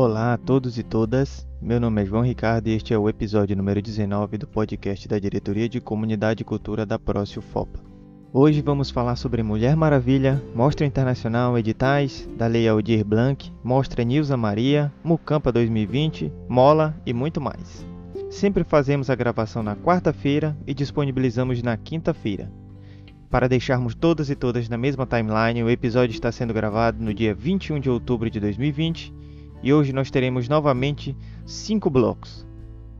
Olá a todos e todas, meu nome é João Ricardo e este é o episódio número 19 do podcast da Diretoria de Comunidade e Cultura da Prócio FOPA. Hoje vamos falar sobre Mulher Maravilha, Mostra Internacional, editais, da Lei Aldir Blanc, Mostra Nilza Maria, Mucampa 2020, Mola e muito mais. Sempre fazemos a gravação na quarta-feira e disponibilizamos na quinta-feira. Para deixarmos todas e todas na mesma timeline, o episódio está sendo gravado no dia 21 de outubro de 2020 e hoje nós teremos novamente cinco blocos.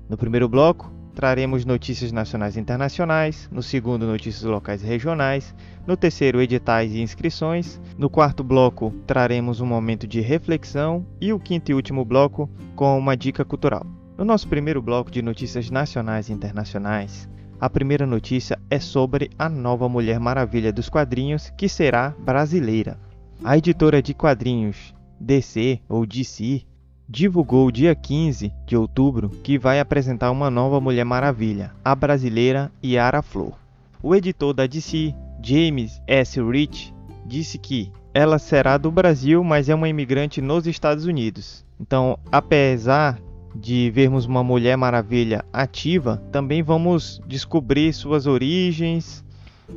No primeiro bloco, traremos notícias nacionais e internacionais, no segundo, notícias locais e regionais, no terceiro, editais e inscrições, no quarto bloco, traremos um momento de reflexão e o quinto e último bloco com uma dica cultural. No nosso primeiro bloco de notícias nacionais e internacionais, a primeira notícia é sobre a nova Mulher Maravilha dos quadrinhos, que será brasileira. A editora de quadrinhos DC ou DC divulgou dia 15 de outubro que vai apresentar uma nova Mulher Maravilha, a brasileira Yara Flor. O editor da DC, James S. Rich, disse que ela será do Brasil, mas é uma imigrante nos Estados Unidos. Então, apesar de vermos uma Mulher Maravilha ativa, também vamos descobrir suas origens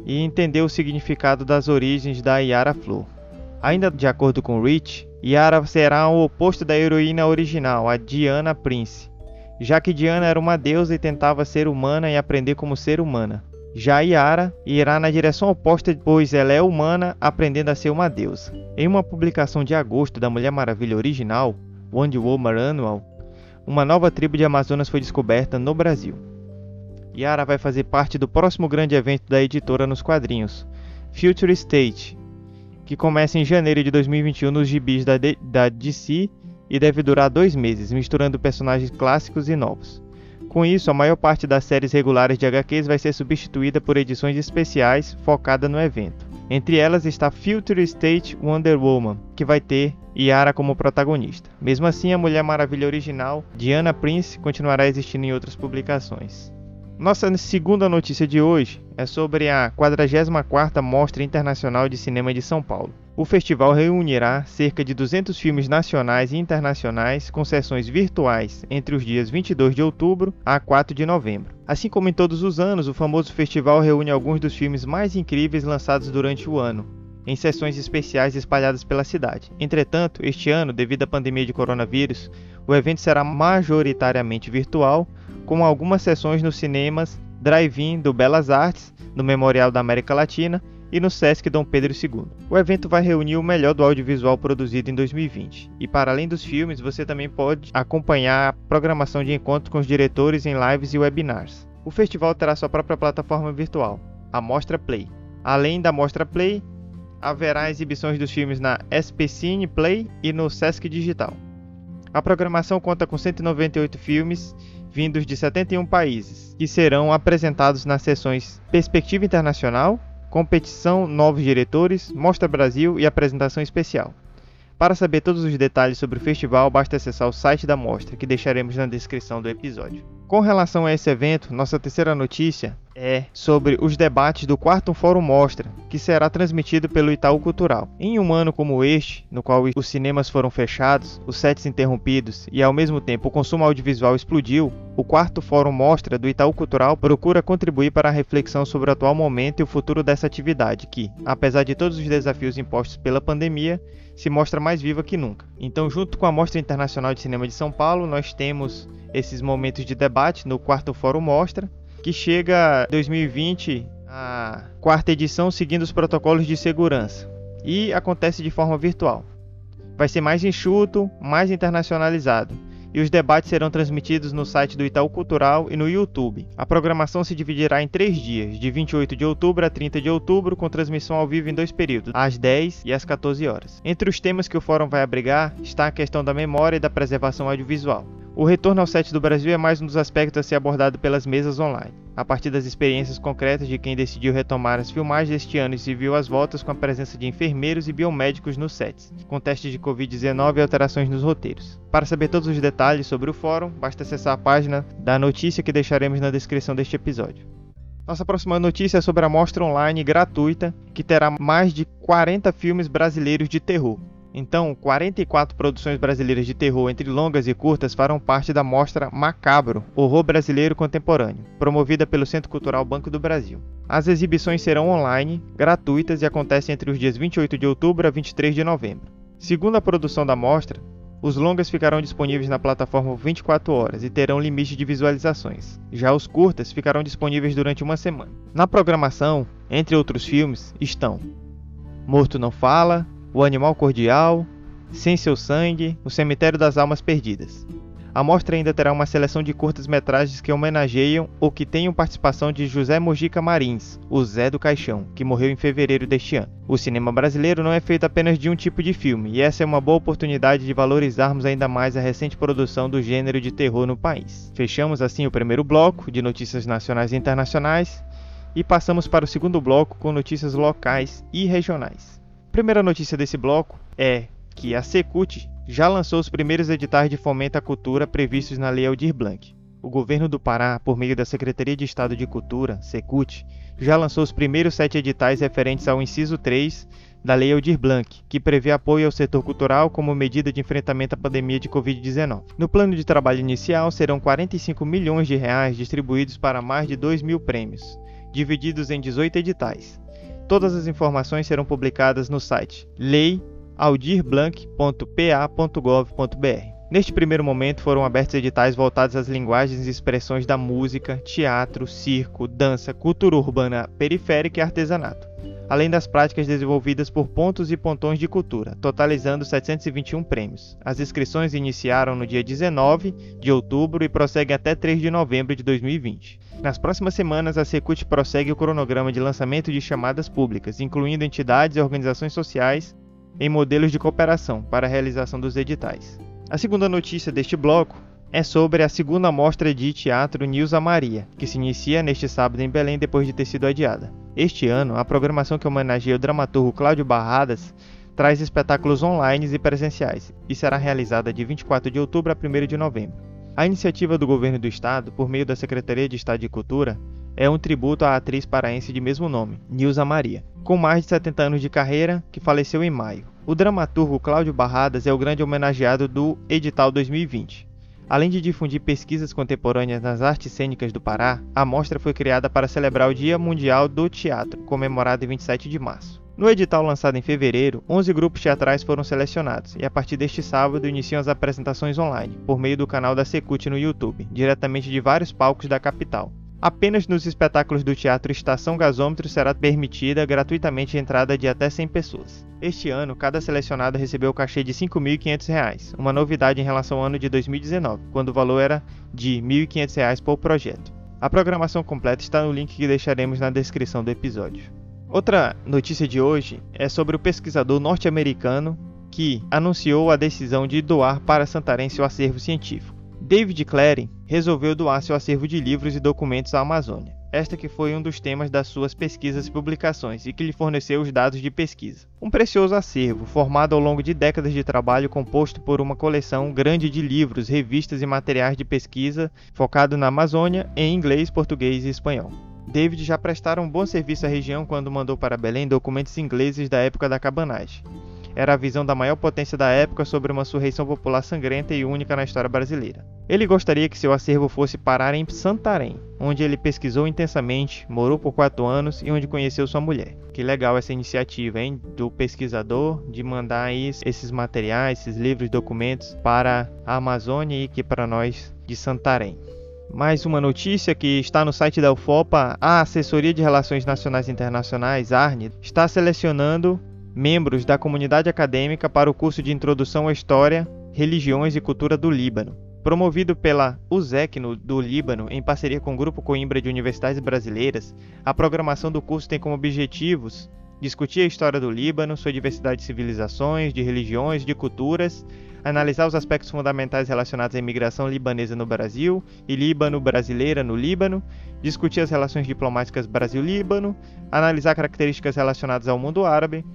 e entender o significado das origens da Yara Flor. Ainda de acordo com Rich, Yara será o oposto da heroína original, a Diana Prince, já que Diana era uma deusa e tentava ser humana e aprender como ser humana. Já Yara irá na direção oposta, pois ela é humana aprendendo a ser uma deusa. Em uma publicação de agosto da Mulher Maravilha original, Wonder Woman Annual, uma nova tribo de Amazonas foi descoberta no Brasil. Yara vai fazer parte do próximo grande evento da editora nos quadrinhos, Future State, que começa em janeiro de 2021 nos gibis da, da DC e deve durar dois meses, misturando personagens clássicos e novos. Com isso, a maior parte das séries regulares de HQs vai ser substituída por edições especiais focadas no evento. Entre elas está Future State Wonder Woman, que vai ter Yara como protagonista. Mesmo assim, a Mulher Maravilha original, Diana Prince, continuará existindo em outras publicações. Nossa segunda notícia de hoje é sobre a 44ª Mostra Internacional de Cinema de São Paulo. O festival reunirá cerca de 200 filmes nacionais e internacionais com sessões virtuais entre os dias 22 de outubro a 4 de novembro. Assim como em todos os anos, o famoso festival reúne alguns dos filmes mais incríveis lançados durante o ano, em sessões especiais espalhadas pela cidade. Entretanto, este ano, devido à pandemia de coronavírus, o evento será majoritariamente virtual com algumas sessões nos cinemas Drive-In do Belas Artes, no Memorial da América Latina e no Sesc Dom Pedro II. O evento vai reunir o melhor do audiovisual produzido em 2020. E para além dos filmes, você também pode acompanhar a programação de encontros com os diretores em lives e webinars. O festival terá sua própria plataforma virtual, a Mostra Play. Além da Mostra Play, haverá exibições dos filmes na SP Cine Play e no Sesc Digital. A programação conta com 198 filmes vindos de 71 países, que serão apresentados nas sessões Perspectiva Internacional, Competição Novos Diretores, Mostra Brasil e Apresentação Especial. Para saber todos os detalhes sobre o festival, basta acessar o site da mostra, que deixaremos na descrição do episódio. Com relação a esse evento, nossa terceira notícia é sobre os debates do quarto Fórum Mostra, que será transmitido pelo Itaú Cultural. Em um ano como este, no qual os cinemas foram fechados, os sets interrompidos e ao mesmo tempo o consumo audiovisual explodiu, o quarto Fórum Mostra do Itaú Cultural procura contribuir para a reflexão sobre o atual momento e o futuro dessa atividade, que, apesar de todos os desafios impostos pela pandemia, se mostra mais viva que nunca. Então, junto com a Mostra Internacional de Cinema de São Paulo, nós temos esses momentos de debate no quarto Fórum Mostra, que chega 2020 a quarta edição seguindo os protocolos de segurança e acontece de forma virtual. Vai ser mais enxuto, mais internacionalizado e os debates serão transmitidos no site do Itaú Cultural e no YouTube. A programação se dividirá em três dias, de 28 de outubro a 30 de outubro, com transmissão ao vivo em dois períodos, às 10 e às 14 horas. Entre os temas que o fórum vai abrigar está a questão da memória e da preservação audiovisual. O retorno ao set do Brasil é mais um dos aspectos a ser abordado pelas mesas online. A partir das experiências concretas de quem decidiu retomar as filmagens este ano e se viu as voltas com a presença de enfermeiros e biomédicos nos sets, com testes de Covid-19 e alterações nos roteiros. Para saber todos os detalhes sobre o fórum, basta acessar a página da notícia que deixaremos na descrição deste episódio. Nossa próxima notícia é sobre a mostra online gratuita que terá mais de 40 filmes brasileiros de terror. Então, 44 produções brasileiras de terror entre longas e curtas farão parte da mostra Macabro, Horror Brasileiro Contemporâneo, promovida pelo Centro Cultural Banco do Brasil. As exibições serão online, gratuitas e acontecem entre os dias 28 de outubro a 23 de novembro. Segundo a produção da mostra, os longas ficarão disponíveis na plataforma 24 horas e terão limite de visualizações. Já os curtas ficarão disponíveis durante uma semana. Na programação, entre outros filmes, estão Morto Não Fala, O Animal Cordial, Sem Seu Sangue, O Cemitério das Almas Perdidas. A mostra ainda terá uma seleção de curtas-metragens que homenageiam ou que tenham participação de José Mojica Marins, o Zé do Caixão, que morreu em fevereiro deste ano. O cinema brasileiro não é feito apenas de um tipo de filme, e essa é uma boa oportunidade de valorizarmos ainda mais a recente produção do gênero de terror no país. Fechamos assim o primeiro bloco de notícias nacionais e internacionais e passamos para o segundo bloco com notícias locais e regionais. Primeira notícia desse bloco é que a Secult já lançou os primeiros editais de fomento à cultura previstos na Lei Aldir Blanc. O governo do Pará, por meio da Secretaria de Estado de Cultura, Secult, já lançou os primeiros sete editais referentes ao inciso 3 da Lei Aldir Blanc, que prevê apoio ao setor cultural como medida de enfrentamento à pandemia de Covid-19. No plano de trabalho inicial, serão 45 milhões de reais distribuídos para mais de 2 mil prêmios, divididos em 18 editais. Todas as informações serão publicadas no site lei aldirblanc.pa.gov.br. Neste primeiro momento foram abertos editais voltados às linguagens e expressões da música, teatro, circo, dança, cultura urbana periférica e artesanato, além das práticas desenvolvidas por pontos e pontões de cultura, totalizando 721 prêmios. As inscrições iniciaram no dia 19 de outubro e prosseguem até 3 de novembro de 2020. Nas próximas semanas, a Secult prossegue o cronograma de lançamento de chamadas públicas, incluindo entidades e organizações sociais em modelos de cooperação para a realização dos editais. A segunda notícia deste bloco é sobre a segunda mostra de teatro Nilza Maria, que se inicia neste sábado em Belém depois de ter sido adiada. Este ano, a programação que homenageia o dramaturgo Cláudio Barradas traz espetáculos online e presenciais e será realizada de 24 de outubro a 1 de novembro. A iniciativa do governo do estado, por meio da Secretaria de Estado de Cultura, é um tributo à atriz paraense de mesmo nome, Nilza Maria, com mais de 70 anos de carreira, que faleceu em maio. O dramaturgo Cláudio Barradas é o grande homenageado do edital 2020. Além de difundir pesquisas contemporâneas nas artes cênicas do Pará, a mostra foi criada para celebrar o Dia Mundial do Teatro, comemorado em 27 de março. No edital lançado em fevereiro, 11 grupos teatrais foram selecionados e a partir deste sábado iniciam as apresentações online, por meio do canal da Secult no YouTube, diretamente de vários palcos da capital. Apenas nos espetáculos do Teatro Estação Gasômetro será permitida gratuitamente a entrada de até 100 pessoas. Este ano, cada selecionado recebeu o cachê de R$ 5.500, uma novidade em relação ao ano de 2019, quando o valor era de R$ 1.500 por projeto. A programação completa está no link que deixaremos na descrição do episódio. Outra notícia de hoje é sobre o pesquisador norte-americano que anunciou a decisão de doar para Santarém seu acervo científico. David Clary resolveu doar seu acervo de livros e documentos à Amazônia. Esta que foi um dos temas das suas pesquisas e publicações e que lhe forneceu os dados de pesquisa. Um precioso acervo, formado ao longo de décadas de trabalho composto por uma coleção grande de livros, revistas e materiais de pesquisa focado na Amazônia em inglês, português e espanhol. David já prestara um bom serviço à região quando mandou para Belém documentos ingleses da época da cabanagem era a visão da maior potência da época sobre uma surreição popular sangrenta e única na história brasileira. Ele gostaria que seu acervo fosse parar em Santarém, onde ele pesquisou intensamente, morou por quatro anos e onde conheceu sua mulher. Que legal essa iniciativa, hein? Do pesquisador de mandar aí esses materiais, esses livros, documentos para a Amazônia e aqui para nós de Santarém. Mais uma notícia que está no site da UFOPA, a Assessoria de Relações Nacionais e Internacionais, ARNI, está selecionando membros da comunidade acadêmica para o curso de Introdução à História, Religiões e Cultura do Líbano. Promovido pela USEC do Líbano, em parceria com o Grupo Coimbra de Universidades Brasileiras, a programação do curso tem como objetivos discutir a história do Líbano, sua diversidade de civilizações, de religiões, de culturas, analisar os aspectos fundamentais relacionados à imigração libanesa no Brasil e Líbano-brasileira no Líbano, discutir as relações diplomáticas Brasil-Líbano, analisar características relacionadas ao mundo árabe,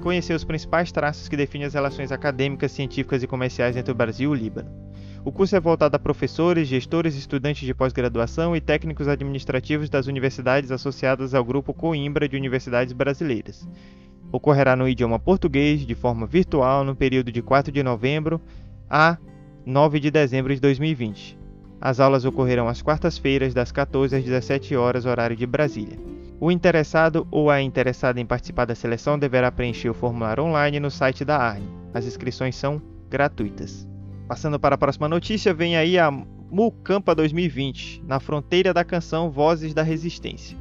conhecer os principais traços que definem as relações acadêmicas, científicas e comerciais entre o Brasil e o Líbano. O curso é voltado a professores, gestores, estudantes de pós-graduação e técnicos administrativos das universidades associadas ao Grupo Coimbra de Universidades Brasileiras, ocorrerá no idioma português de forma virtual no período de 4 de novembro a 9 de dezembro de 2020. As aulas ocorrerão às quartas-feiras, das 14 às 17 horas, horário de Brasília. O interessado ou a interessada em participar da seleção deverá preencher o formulário online no site da ARN. As inscrições são gratuitas. Passando para a próxima notícia, vem aí a Mucampa 2020, na fronteira da canção Vozes da Resistência.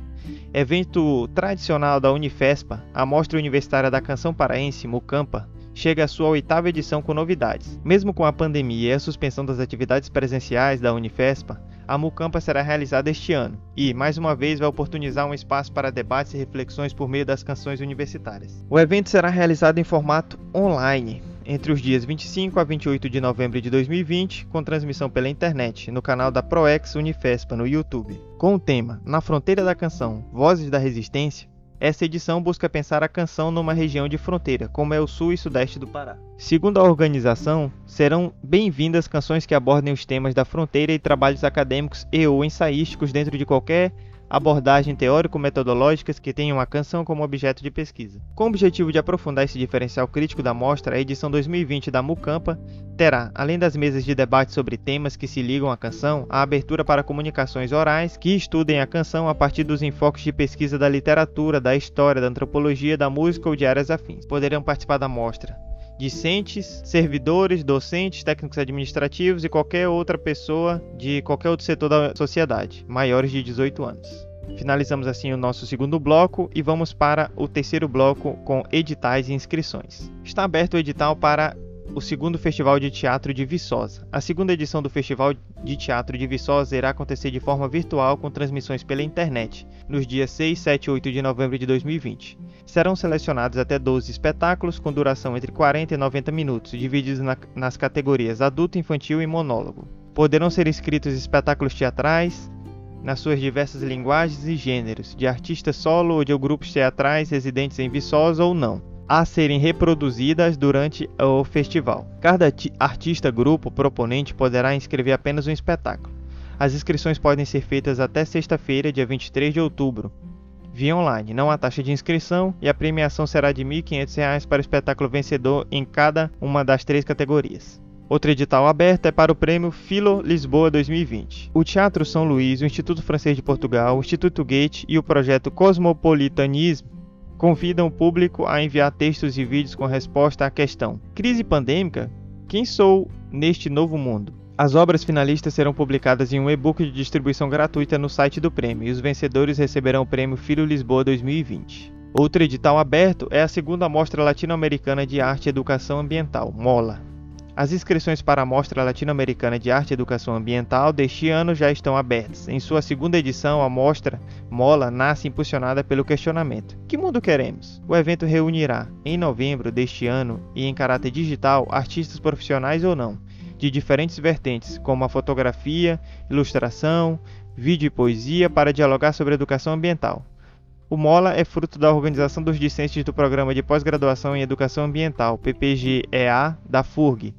Evento tradicional da Unifespa, a Mostra Universitária da Canção Paraense, Mucampa, chega à sua oitava edição com novidades. Mesmo com a pandemia e a suspensão das atividades presenciais da Unifespa, a Mucampa será realizada este ano e, mais uma vez, vai oportunizar um espaço para debates e reflexões por meio das canções universitárias. O evento será realizado em formato online, entre os dias 25 a 28 de novembro de 2020, com transmissão pela internet no canal da ProEx Unifespa no YouTube. Com o tema Na Fronteira da Canção Vozes da Resistência, essa edição busca pensar a canção numa região de fronteira, como é o sul e sudeste do Pará. Segundo a organização, serão bem-vindas canções que abordem os temas da fronteira e trabalhos acadêmicos e ou ensaísticos dentro de qualquer abordagem teórico-metodológicas que tenham a canção como objeto de pesquisa. Com o objetivo de aprofundar esse diferencial crítico da mostra, a edição 2020 da Mucampa terá, além das mesas de debate sobre temas que se ligam à canção, a abertura para comunicações orais que estudem a canção a partir dos enfoques de pesquisa da literatura, da história, da antropologia, da música ou de áreas afins. Poderão participar da mostra discentes, servidores, docentes, técnicos administrativos e qualquer outra pessoa de qualquer outro setor da sociedade, maiores de 18 anos. Finalizamos assim o nosso segundo bloco e vamos para o terceiro bloco com editais e inscrições. Está aberto o edital para o segundo Festival de Teatro de Viçosa. A segunda edição do Festival de Teatro de Viçosa irá acontecer de forma virtual com transmissões pela internet, nos dias 6, 7 e 8 de novembro de 2020. Serão selecionados até 12 espetáculos com duração entre 40 e 90 minutos, divididos na, nas categorias adulto, infantil e monólogo. Poderão ser inscritos espetáculos teatrais, nas suas diversas linguagens e gêneros, de artista solo ou de grupos teatrais residentes em Viçosa ou não a serem reproduzidas durante o festival. Cada artista, grupo, proponente poderá inscrever apenas um espetáculo. As inscrições podem ser feitas até sexta-feira, dia 23 de outubro, via online. Não há taxa de inscrição e a premiação será de R$ 1.500 para o espetáculo vencedor em cada uma das três categorias. Outro edital aberto é para o Prêmio Filo Lisboa 2020. O Teatro São Luís, o Instituto Francês de Portugal, o Instituto Goethe e o projeto Cosmopolitanismo convidam o público a enviar textos e vídeos com resposta à questão: Crise pandêmica? Quem sou neste novo mundo? As obras finalistas serão publicadas em um e-book de distribuição gratuita no site do prêmio e os vencedores receberão o prêmio Filho Lisboa 2020. Outro edital aberto é a segunda Mostra Latino-Americana de Arte e Educação Ambiental, MOLA, as inscrições para a Mostra Latino-Americana de Arte e Educação Ambiental deste ano já estão abertas. Em sua segunda edição, a mostra Mola nasce impulsionada pelo questionamento: Que mundo queremos? O evento reunirá, em novembro deste ano e em caráter digital, artistas profissionais ou não, de diferentes vertentes, como a fotografia, ilustração, vídeo e poesia, para dialogar sobre educação ambiental. O MOLA é fruto da organização dos discentes do Programa de Pós-Graduação em Educação Ambiental, PPGEA, da FURG,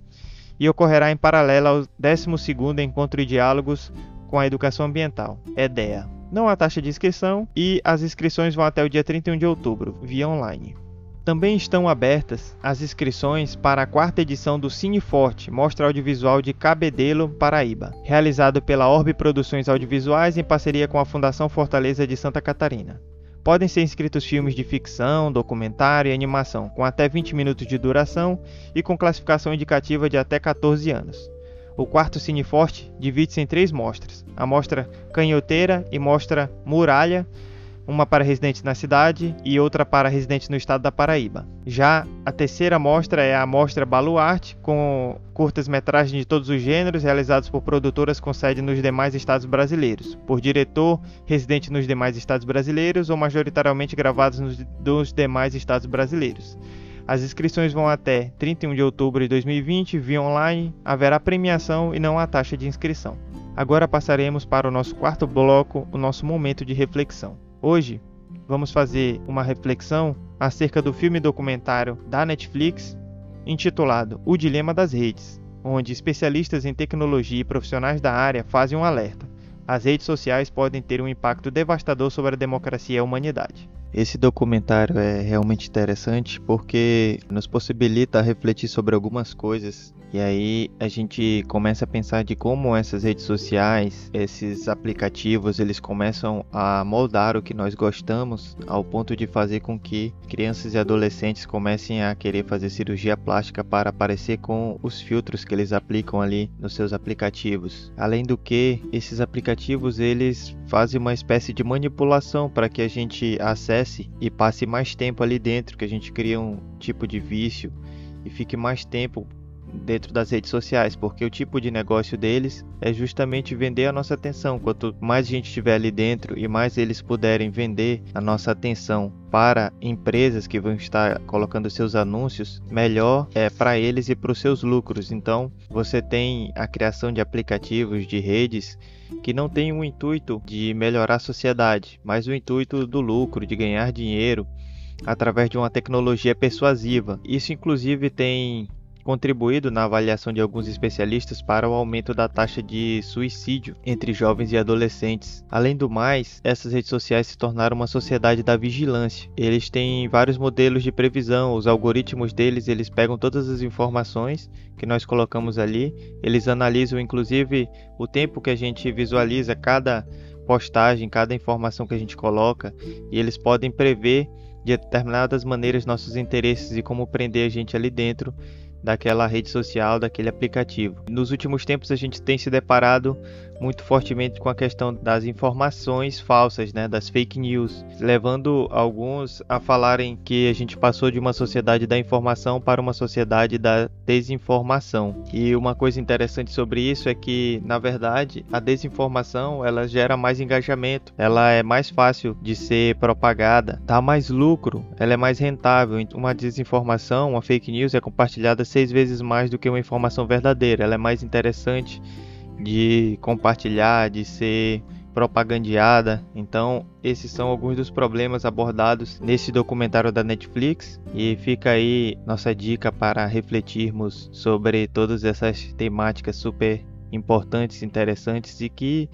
e ocorrerá em paralelo ao 12º Encontro de Diálogos com a Educação Ambiental, EDEA. Não há taxa de inscrição e as inscrições vão até o dia 31 de outubro, via online. Também estão abertas as inscrições para a quarta edição do Cine Forte, Mostra Audiovisual de Cabedelo, Paraíba, realizado pela Orbe Produções Audiovisuais em parceria com a Fundação Fortaleza de Santa Catarina. Podem ser inscritos filmes de ficção, documentário e animação, com até 20 minutos de duração e com classificação indicativa de até 14 anos. O quarto Cine Forte divide-se em três mostras: a mostra Canhoteira e mostra Muralha, uma para residentes na cidade e outra para residentes no estado da Paraíba. Já a terceira mostra é a mostra Baluarte, com curtas-metragens de todos os gêneros realizados por produtoras com sede nos demais estados brasileiros, por diretor residente nos demais estados brasileiros ou majoritariamente gravados nos demais estados brasileiros. As inscrições vão até 31 de outubro de 2020 via online, haverá premiação e não há taxa de inscrição. Agora passaremos para o nosso quarto bloco, o nosso momento de reflexão. Hoje vamos fazer uma reflexão acerca do filme documentário da Netflix intitulado O Dilema das Redes, onde especialistas em tecnologia e profissionais da área fazem um alerta. As redes sociais podem ter um impacto devastador sobre a democracia e a humanidade. Esse documentário é realmente interessante porque nos possibilita refletir sobre algumas coisas e aí a gente começa a pensar de como essas redes sociais, esses aplicativos, eles começam a moldar o que nós gostamos ao ponto de fazer com que crianças e adolescentes comecem a querer fazer cirurgia plástica para parecer com os filtros que eles aplicam ali nos seus aplicativos. Além do que, esses aplicativos eles fazem uma espécie de manipulação para que a gente acesse e passe mais tempo ali dentro, que a gente cria um tipo de vício e fique mais tempo dentro das redes sociais, porque o tipo de negócio deles é justamente vender a nossa atenção. Quanto mais gente estiver ali dentro e mais eles puderem vender a nossa atenção para empresas que vão estar colocando seus anúncios, melhor é para eles e para os seus lucros. Então, você tem a criação de aplicativos, de redes que não tem o intuito de melhorar a sociedade, mas o intuito do lucro, de ganhar dinheiro através de uma tecnologia persuasiva. Isso inclusive tem contribuído na avaliação de alguns especialistas para o aumento da taxa de suicídio entre jovens e adolescentes. Além do mais, essas redes sociais se tornaram uma sociedade da vigilância. Eles têm vários modelos de previsão, os algoritmos deles, eles pegam todas as informações que nós colocamos ali, eles analisam inclusive o tempo que a gente visualiza cada postagem, cada informação que a gente coloca, e eles podem prever de determinadas maneiras nossos interesses e como prender a gente ali dentro daquela rede social, daquele aplicativo. Nos últimos tempos a gente tem se deparado muito fortemente com a questão das informações falsas, né, das fake news, levando alguns a falarem que a gente passou de uma sociedade da informação para uma sociedade da desinformação. E uma coisa interessante sobre isso é que, na verdade, a desinformação ela gera mais engajamento, ela é mais fácil de ser propagada, dá mais lucro, ela é mais rentável. Uma desinformação, uma fake news é compartilhada seis vezes mais do que uma informação verdadeira, ela é mais interessante de compartilhar, de ser propagandeada. Então, esses são alguns dos problemas abordados nesse documentário da Netflix e fica aí nossa dica para refletirmos sobre todas essas temáticas super importantes, interessantes e que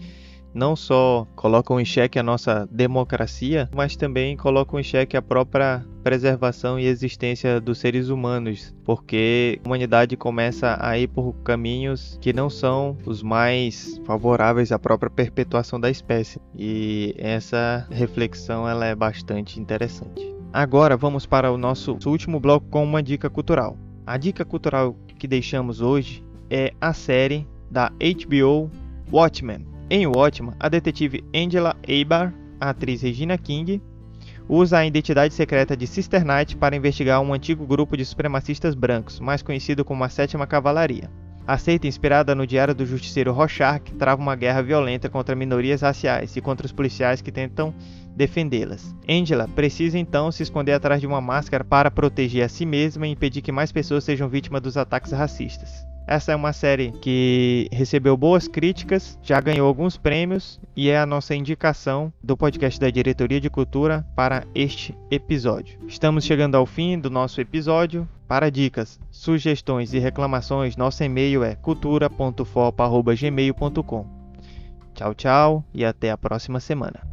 não só colocam em xeque a nossa democracia, mas também colocam em xeque a própria preservação e existência dos seres humanos, porque a humanidade começa a ir por caminhos que não são os mais favoráveis à própria perpetuação da espécie. E essa reflexão ela é bastante interessante. Agora vamos para o nosso último bloco com uma dica cultural. A dica cultural que deixamos hoje é a série da HBO Watchmen. Em Watchmen, a detetive Angela Abar, a atriz Regina King, usa a identidade secreta de Sister Knight para investigar um antigo grupo de supremacistas brancos, mais conhecido como a Sétima Cavalaria. A seita, inspirada no diário do justiceiro Rorschach, trava uma guerra violenta contra minorias raciais e contra os policiais que tentam defendê-las. Angela precisa então se esconder atrás de uma máscara para proteger a si mesma e impedir que mais pessoas sejam vítimas dos ataques racistas. Essa é uma série que recebeu boas críticas, já ganhou alguns prêmios e é a nossa indicação do podcast da Diretoria de Cultura para este episódio. Estamos chegando ao fim do nosso episódio. Para dicas, sugestões e reclamações, nosso e-mail é cultura.fopa.gmail.com. Tchau, tchau e até a próxima semana.